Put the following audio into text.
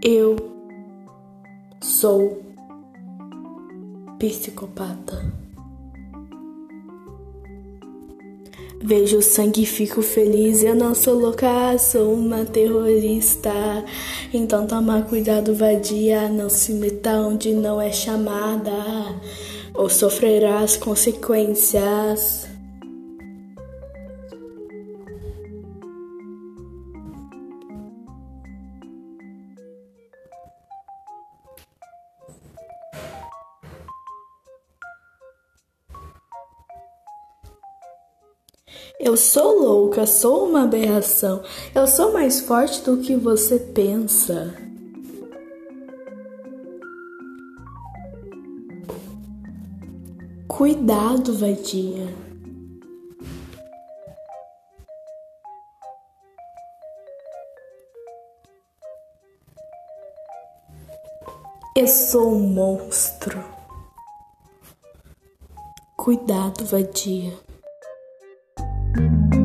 Eu sou psicopata. Vejo sangue e fico feliz. Eu não sou louca, sou uma terrorista. Então toma cuidado, vadia. Não se meta onde não é chamada, ou sofrerás consequências. Eu sou louca, sou uma aberração. Eu sou mais forte do que você pensa. Cuidado, vadia. Eu sou um monstro. Cuidado, vadia. Thank you.